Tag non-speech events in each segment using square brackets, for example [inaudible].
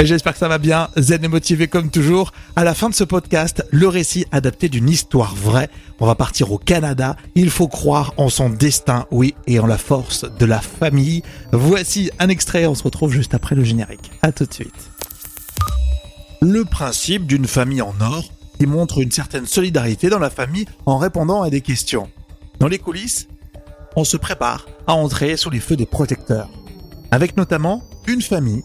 J'espère que ça va bien, zen et motivé comme toujours. À la fin de ce podcast, le récit adapté d'une histoire vraie. On va partir au Canada. Il faut croire en son destin, oui, et en la force de la famille. Voici un extrait, on se retrouve juste après le générique. À tout de suite. Le principe d'une famille en or qui montre une certaine solidarité dans la famille en répondant à des questions. Dans les coulisses, on se prépare à entrer sous les feux des protecteurs. Avec notamment une famille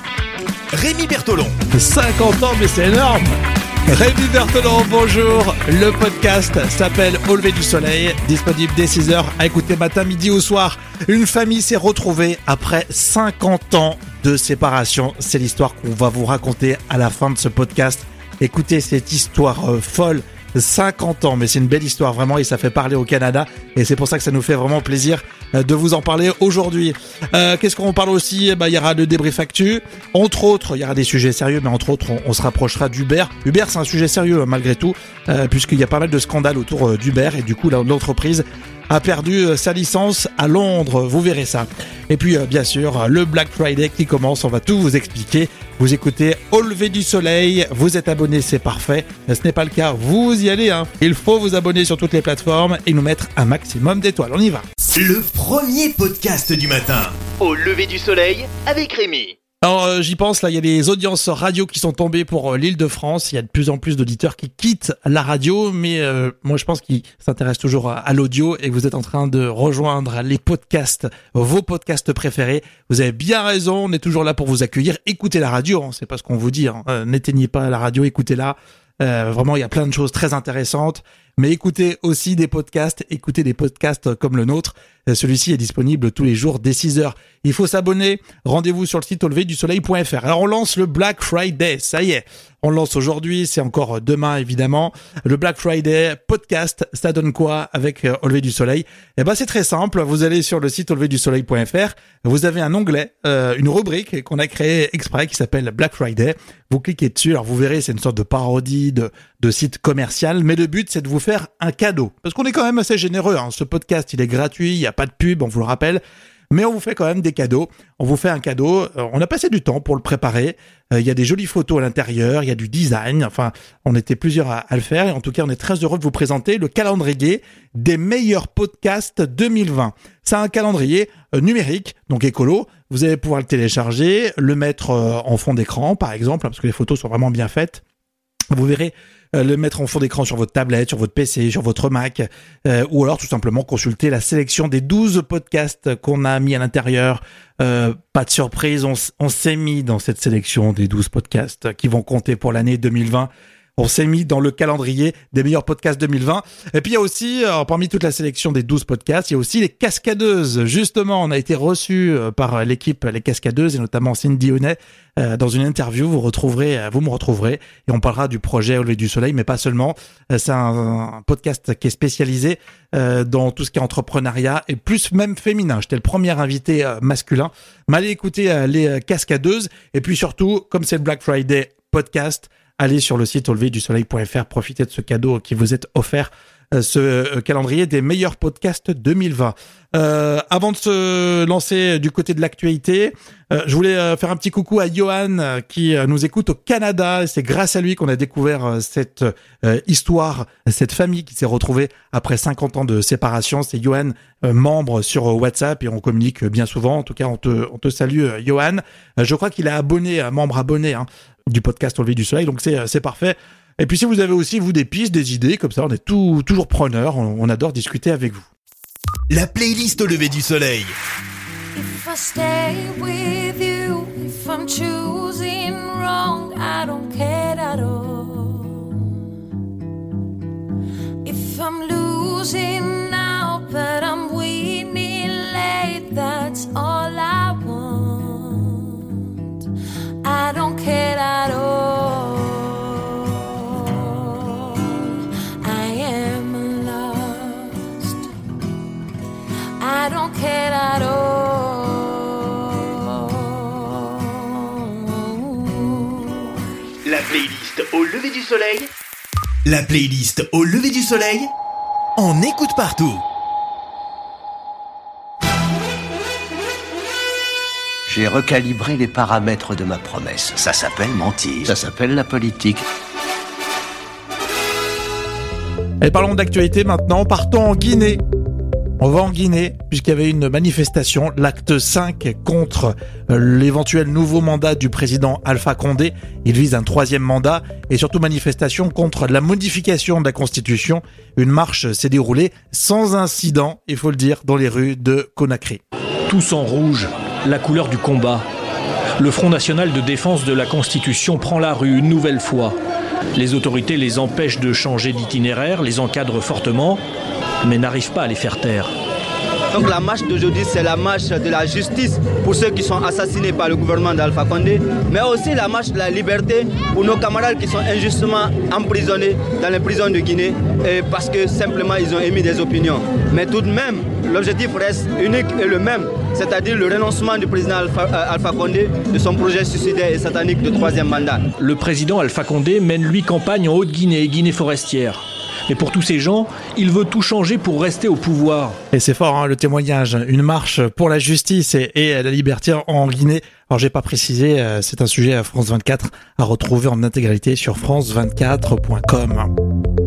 Rémi Bertolon. 50 ans, mais c'est énorme Rémi Berthelon, bonjour. Le podcast s'appelle Au lever du soleil, disponible dès 6h à écouter matin, midi ou soir. Une famille s'est retrouvée après 50 ans de séparation. C'est l'histoire qu'on va vous raconter à la fin de ce podcast. Écoutez cette histoire euh, folle 50 ans, mais c'est une belle histoire vraiment et ça fait parler au Canada et c'est pour ça que ça nous fait vraiment plaisir euh, de vous en parler aujourd'hui. Euh, Qu'est-ce qu'on parle aussi? Bah, Il y aura le débrief actu, entre autres, il y aura des sujets sérieux, mais entre autres, on, on se rapprochera d'Uber. Uber, c'est un sujet sérieux malgré tout, euh, puisqu'il y a pas mal de scandales autour euh, d'Uber et du coup, l'entreprise a perdu sa licence à Londres, vous verrez ça. Et puis bien sûr, le Black Friday qui commence, on va tout vous expliquer. Vous écoutez Au lever du soleil, vous êtes abonné, c'est parfait. Ce n'est pas le cas, vous y allez. Hein. Il faut vous abonner sur toutes les plateformes et nous mettre un maximum d'étoiles. On y va. Le premier podcast du matin. Au lever du soleil avec Rémi. Alors euh, j'y pense, là il y a des audiences radio qui sont tombées pour euh, l'île de France, il y a de plus en plus d'auditeurs qui quittent la radio, mais euh, moi je pense qu'ils s'intéressent toujours à, l'audio et que vous êtes en train de rejoindre les podcasts, vos podcasts préférés. Vous avez bien raison, on est toujours là pour vous accueillir. Écoutez la radio, hein, c'est pas ce qu'on vous dit, hein. Euh, n'éteignez pas la radio, écoutez-la. Euh, vraiment, il y a plein de choses très intéressantes. Mais écoutez aussi des podcasts, écoutez des podcasts comme le nôtre. Euh, Celui-ci est disponible tous les jours dès 6 heures. Il faut s'abonner. Rendez-vous sur le site auleverdusoleil.fr. Alors on lance le Black Friday, ça y est. On lance aujourd'hui, c'est encore demain évidemment. Le Black Friday podcast, ça donne quoi avec euh, Au lever du soleil? Eh ben c'est très simple, vous allez sur le site auleverdusoleil.fr, vous avez un onglet, euh, une rubrique qu'on a créée exprès qui s'appelle Black Friday. Vous cliquez dessus, alors vous verrez, c'est une sorte de parodie de site commercial, mais le but c'est de vous faire un cadeau. Parce qu'on est quand même assez généreux, hein. ce podcast il est gratuit, il n'y a pas de pub, on vous le rappelle. Mais on vous fait quand même des cadeaux. On vous fait un cadeau. Euh, On a passé du temps pour le préparer. Euh, Il y a des jolies photos à l'intérieur. Il y a du design. Enfin, on était plusieurs à, à le faire. Et en tout cas, on est très heureux de vous présenter le calendrier des meilleurs podcasts 2020. C'est un calendrier euh, numérique, donc écolo. Vous allez pouvoir le télécharger, le mettre en fond d'écran, par exemple, parce que les photos sont vraiment bien faites. Vous verrez le mettre en fond d'écran sur votre tablette, sur votre PC, sur votre Mac, euh, ou alors tout simplement consulter la sélection des 12 podcasts qu'on a mis à l'intérieur. Euh, pas de surprise, on s'est mis dans cette sélection des 12 podcasts qui vont compter pour l'année 2020. On s'est mis dans le calendrier des meilleurs podcasts 2020. Et puis il y a aussi, euh, parmi toute la sélection des 12 podcasts, il y a aussi les cascadeuses. Justement, on a été reçus euh, par l'équipe Les Cascadeuses et notamment Cindy Honnet euh, dans une interview. Vous retrouverez, vous me retrouverez et on parlera du projet Au lever du soleil, mais pas seulement. C'est un, podcast qui est spécialisé dans tout ce qui est entrepreneuriat et plus même féminin. J'étais le premier invité masculin. Mais allez écouter les cascadeuses et puis surtout, comme c'est le Black Friday podcast, allez sur le site auleverdusoleil.fr, profitez de ce cadeau qui vous est offert, euh, ce euh, calendrier des meilleurs podcasts 2020. Euh, avant de se lancer du côté de l'actualité, je voulais faire un petit coucou à Johan qui nous écoute au Canada. C'est grâce à lui qu'on a découvert cette histoire, cette famille qui s'est retrouvée après 50 ans de séparation. C'est Johan, membre sur WhatsApp et on communique bien souvent. En tout cas, on te, salue, Johan. Je crois qu'il est abonné, membre abonné hein, du podcast Au lever du soleil, donc c'est euh, c'est parfait. Et puis si vous avez aussi vous des pistes, des idées, comme ça, on est tout, toujours preneurs. On, on adore discuter avec vous. La playlist au lever du soleil. If I stay with you, if I'm choosing wrong, I don't care at all. If I'm losing au lever du soleil. La playlist au lever du soleil. On écoute partout. J'ai recalibré les paramètres de ma promesse. Ça s'appelle mentir. Ça s'appelle la politique. Et parlons d'actualité maintenant. Partons en Guinée. On va en Guinée, puisqu'il y avait une manifestation, l'acte 5 contre euh, l'éventuel nouveau mandat du président Alpha Condé. Il vise un troisième mandat et surtout manifestation contre la modification de la Constitution. Une marche s'est déroulée sans incident, il faut le dire, dans les rues de Conakry. Tous en rouge, la couleur du combat. Le Front national de défense de la Constitution prend la rue une nouvelle fois. Les autorités les empêchent de changer d'itinéraire, les encadrent fortement, mais n'arrivent pas à les faire taire. Donc la marche d'aujourd'hui, c'est la marche de la justice pour ceux qui sont assassinés par le gouvernement d'Alpha Condé, mais aussi la marche de la liberté pour nos camarades qui sont injustement emprisonnés dans les prisons de Guinée parce que simplement ils ont émis des opinions. Mais tout de même, l'objectif reste unique et le même, c'est-à-dire le renoncement du président Alpha, euh, Condé de son projet suicidaire et satanique de troisième mandat. Le président Alpha Condé mène lui campagne en Haute-Guinée et Guinée forestière. Mais pour tous ces gens, il veut tout changer pour rester au pouvoir. Et c'est fort hein, le témoignage, une marche pour la justice et, et la liberté en Guinée. Alors j'ai pas précisé, euh, c'est un sujet à France 24 à retrouver en intégralité sur france24.com.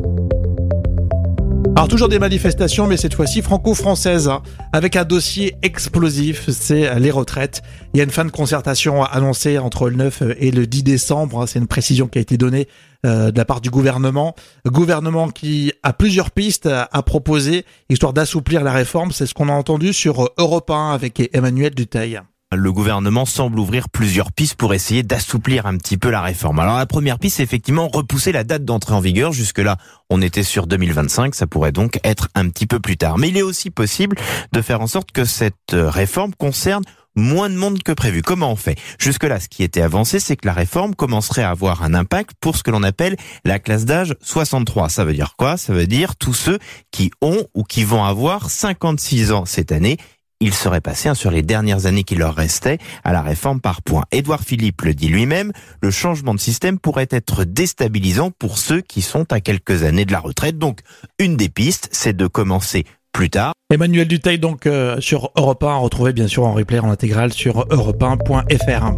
Alors toujours des manifestations, mais cette fois-ci franco-françaises, hein, avec un dossier explosif, c'est les retraites. Il y a une fin de concertation annoncée entre le 9 et le 10 décembre, hein, c'est une précision qui a été donnée euh, de la part du gouvernement. Gouvernement qui a plusieurs pistes à, proposer, histoire d'assouplir la réforme, c'est ce qu'on a entendu sur Europe 1 avec Emmanuel Duteil le gouvernement semble ouvrir plusieurs pistes pour essayer d'assouplir un petit peu la réforme. Alors la première piste, c'est effectivement repousser la date d'entrée en vigueur. Jusque-là, on était sur 2025, ça pourrait donc être un petit peu plus tard. Mais il est aussi possible de faire en sorte que cette réforme concerne moins de monde que prévu. Comment on fait? Jusque-là, ce qui était avancé, c'est que la réforme commencerait à avoir un impact pour ce que l'on appelle la classe d'âge 63. Ça veut dire quoi? Ça veut dire tous ceux qui ont ou qui vont avoir 56 ans cette année il serait passé hein, sur les dernières années qui leur restaient à la réforme par points. Édouard Philippe le dit lui-même, le changement de système pourrait être déstabilisant pour ceux qui sont à quelques années de la retraite. Donc, une des pistes, c'est de commencer plus tard. Emmanuel Duteil donc euh, sur Europe 1, retrouvé bien sûr en replay en intégrale sur europe1.fr.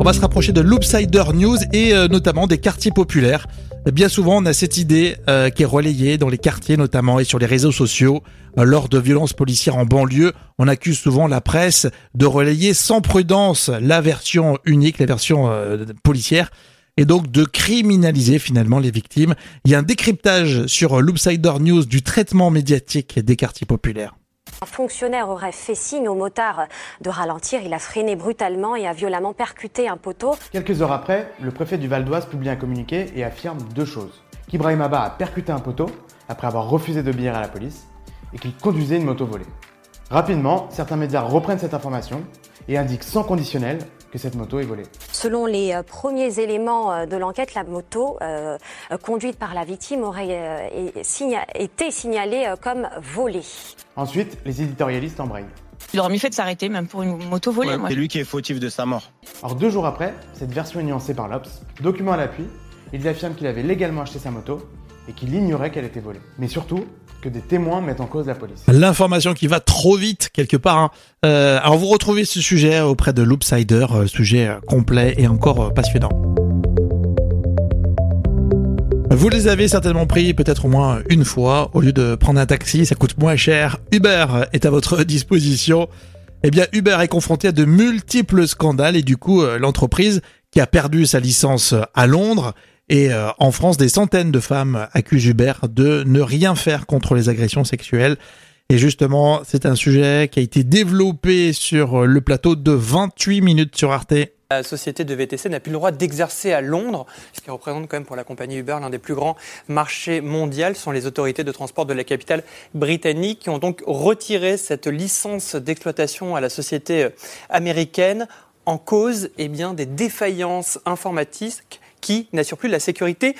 On va se rapprocher de l'Oopsider News et euh, notamment des quartiers populaires. Bien souvent, on a cette idée euh, qui est relayée dans les quartiers notamment et sur les réseaux sociaux. Euh, lors de violences policières en banlieue, on accuse souvent la presse de relayer sans prudence la version unique, la version euh, policière et donc de criminaliser finalement les victimes. Il y a un décryptage sur l'Oopsider News du traitement médiatique des quartiers populaires. Un fonctionnaire aurait fait signe au motard de ralentir. Il a freiné brutalement et a violemment percuté un poteau. Quelques heures après, le préfet du Val d'Oise publie un communiqué et affirme deux choses. Qu'Ibrahim Abba a percuté un poteau après avoir refusé d'obéir à la police et qu'il conduisait une moto volée. Rapidement, certains médias reprennent cette information et indiquent sans conditionnel que cette moto est volée. Selon les euh, premiers éléments euh, de l'enquête, la moto euh, conduite par la victime aurait été signalée comme volée. Ensuite, les éditorialistes embrayent. Il aurait mieux fait de s'arrêter, même pour une moto volée. c'est lui qui est fautif de sa mort. Alors deux jours après, cette version est nuancée par l'Obs. Document à l'appui, il affirme qu'il avait légalement acheté sa moto et qu'il ignorait qu'elle était volée. Mais surtout, que des témoins mettent en cause la police. L'information qui va trop vite quelque part. Hein. Euh, alors vous retrouvez ce sujet auprès de l'Oopsider, euh, sujet euh, complet et encore passionnant. Vous les avez certainement pris peut-être au moins une fois. Au lieu de prendre un taxi, ça coûte moins cher. Uber est à votre [laughs] disposition. Eh bien, Uber est confronté à de multiples scandales et du coup, l'entreprise qui a perdu sa licence à Londres et euh, en France, des centaines de femmes accusent Uber de ne rien faire contre les agressions sexuelles. Et justement, c'est un sujet qui a été développé sur le plateau de 28 minutes sur Arte. La société de VTC n'a plus le droit d'exercer à Londres, ce qui représente quand même pour la compagnie Uber l'un des plus grands marchés mondiaux. Sont les autorités de transport de la capitale britannique qui ont donc retiré cette licence d'exploitation à la société américaine en cause eh bien, des défaillances informatiques qui n'assurent plus la sécurité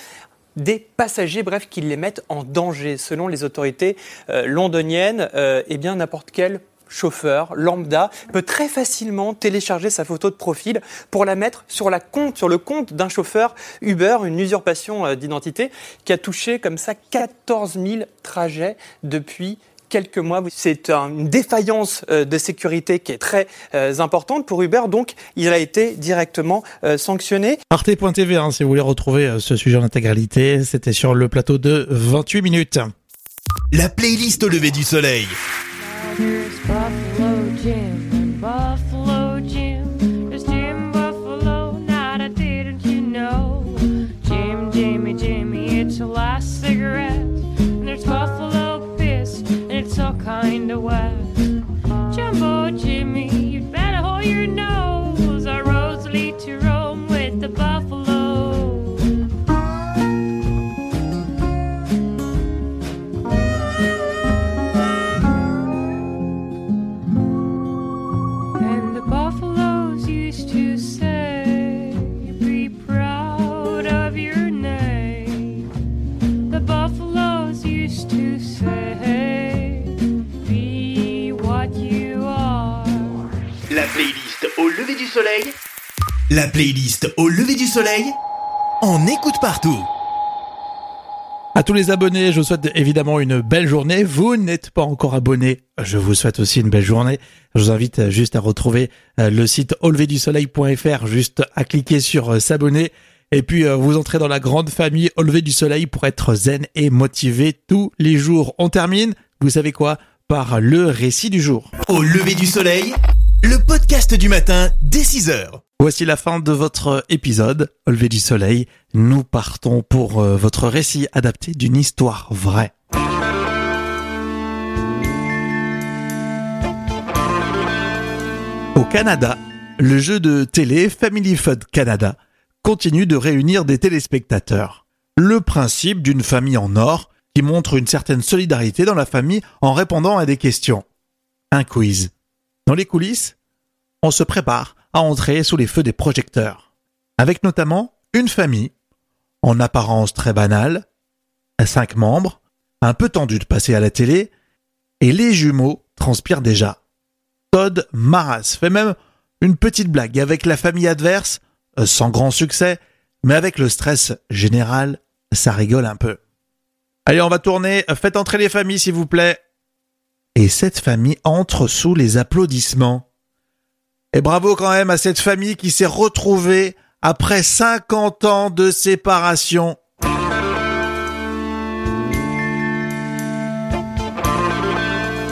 des passagers, bref, qui les mettent en danger. Selon les autorités euh, londoniennes, euh, eh bien n'importe quel chauffeur lambda peut très facilement télécharger sa photo de profil pour la mettre sur le compte d'un chauffeur Uber, une usurpation euh, d'identité qui a touché comme ça 14 000 trajets depuis quelques mois. C'est une défaillance euh, de sécurité qui est très euh, importante pour Uber, donc il a été directement sanctionné. Arte.tv, hein, si vous voulez retrouver ce sujet en intégralité, c'était sur le plateau de 28 minutes. La playlist au lever du soleil. La playlist au lever du soleil. On écoute partout. À tous les abonnés, je vous souhaite évidemment une belle journée. Vous n'êtes pas encore abonné, je vous souhaite aussi une belle journée. Je vous invite juste à retrouver euh, le site auleverdusoleil.fr, juste à cliquer sur euh, s'abonner. Et puis euh, vous entrez dans la grande famille Au lever du soleil pour être zen et motivé tous les jours. On termine, vous savez quoi, par le récit du jour. Au lever du soleil, le podcast du matin dès 6 heures. Voici la fin de votre épisode, Au du soleil. Nous partons pour euh, votre récit adapté d'une histoire vraie. Au Canada, le jeu de télé Family Fun Canada continue de réunir des téléspectateurs. Le principe d'une famille en or qui montre une certaine solidarité dans la famille en répondant à des questions. Un quiz. Dans les coulisses, on se prépare à entrer sous les feux des projecteurs. Avec notamment une famille, en apparence très banale, cinq membres, un peu tendu de passer à la télé, et les jumeaux transpirent déjà. Todd Maras fait même une petite blague avec la famille adverse, euh, sans grand succès, mais avec le stress général, ça rigole un peu. Allez, on va tourner, faites entrer les familles s'il vous plaît. Et cette famille entre sous les applaudissements. Et bravo quand même à cette famille qui s'est retrouvée après 50 ans de séparation.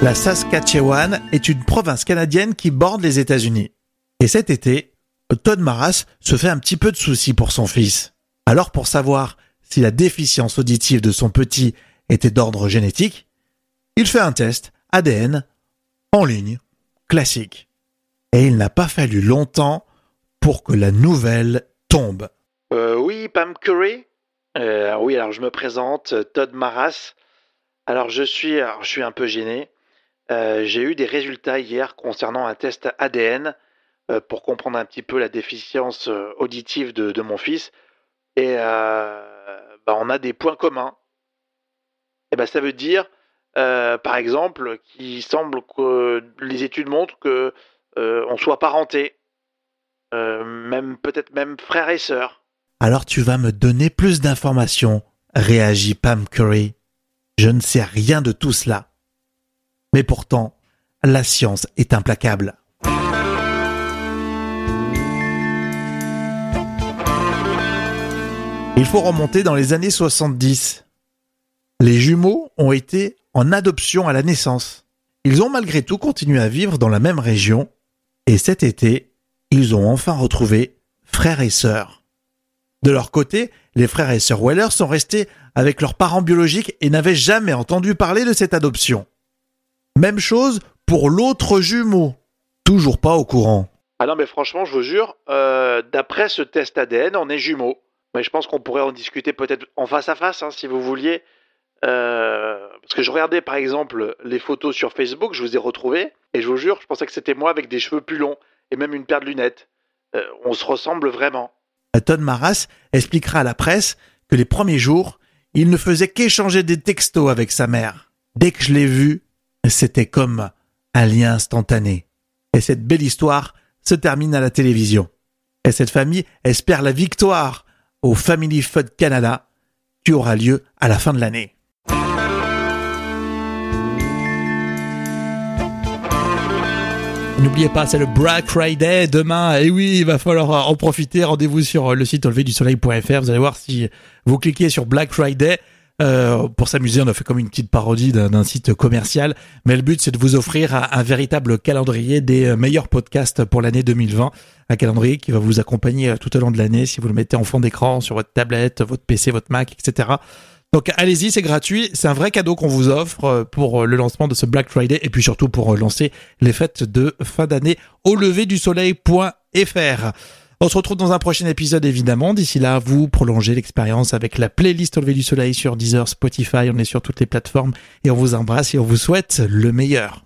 La Saskatchewan est une province canadienne qui borde les États-Unis. Et cet été, Todd Maras se fait un petit peu de soucis pour son fils. Alors pour savoir si la déficience auditive de son petit était d'ordre génétique, il fait un test ADN en ligne, classique. Et il n'a pas fallu longtemps pour que la nouvelle tombe. Euh, oui, Pam Curry Euh, Oui, alors je me présente, Todd Maras. Alors je suis, alors, je suis un peu gêné. Euh, J'ai eu des résultats hier concernant un test ADN euh, pour comprendre un petit peu la déficience euh, auditive de, mon fils. Et euh, bah, on a des points communs. Et ben ça veut dire, euh, par exemple, qu'il semble que les études montrent que euh, on soit parenté, euh, même peut-être même frères et sœurs. Alors tu vas me donner plus d'informations, réagit Pam Curry. Je ne sais rien de tout cela. Mais pourtant, la science est implacable. Il faut remonter dans les années 70. Les jumeaux ont été en adoption à la naissance. Ils ont malgré tout continué à vivre dans la même région et cet été, ils ont enfin retrouvé frères et sœurs. De leur côté, les frères et sœurs Weller sont restés avec leurs parents biologiques et n'avaient jamais entendu parler de cette adoption. Même chose pour l'autre jumeau, toujours pas au courant. Ah non mais franchement, je vous jure, euh, d'après ce test ADN, on est jumeaux. Mais je pense qu'on pourrait en discuter peut-être en face à face, hein, si vous vouliez. Euh, parce que je regardais par exemple les photos sur Facebook, je vous ai retrouvés, et je vous jure, je pensais que c'était moi avec des cheveux plus longs et même une paire de lunettes. Euh, on se ressemble vraiment. Todd Maras expliquera à la presse que les premiers jours, il ne faisait qu'échanger des textos avec sa mère. Dès que je l'ai vu, c'était comme un lien instantané. Et cette belle histoire se termine à la télévision. Et cette famille espère la victoire au Family Fun Canada qui aura lieu à la fin de l'année. N'oubliez pas, c'est le Black Friday demain. Et oui, il va falloir en profiter. Rendez-vous sur le site enleverdusoleil.fr. Vous allez voir si vous cliquez sur Black Friday. Euh, pour s'amuser, on a fait comme une petite parodie d'un site commercial. Mais le but, c'est de vous offrir un, un, véritable calendrier des meilleurs podcasts pour l'année 2020. Un calendrier qui va vous accompagner tout au long de l'année si vous le mettez en fond d'écran sur votre tablette, votre PC, votre Mac, etc. Donc allez-y, c'est gratuit, c'est un vrai cadeau qu'on vous offre pour le lancement de ce Black Friday et puis surtout pour lancer les fêtes de fin d'année au lever du soleil.fr. On se retrouve dans un prochain épisode évidemment. D'ici là, vous prolongez l'expérience avec la playlist au lever du soleil sur Deezer, Spotify, on est sur toutes les plateformes et on vous embrasse et on vous souhaite le meilleur.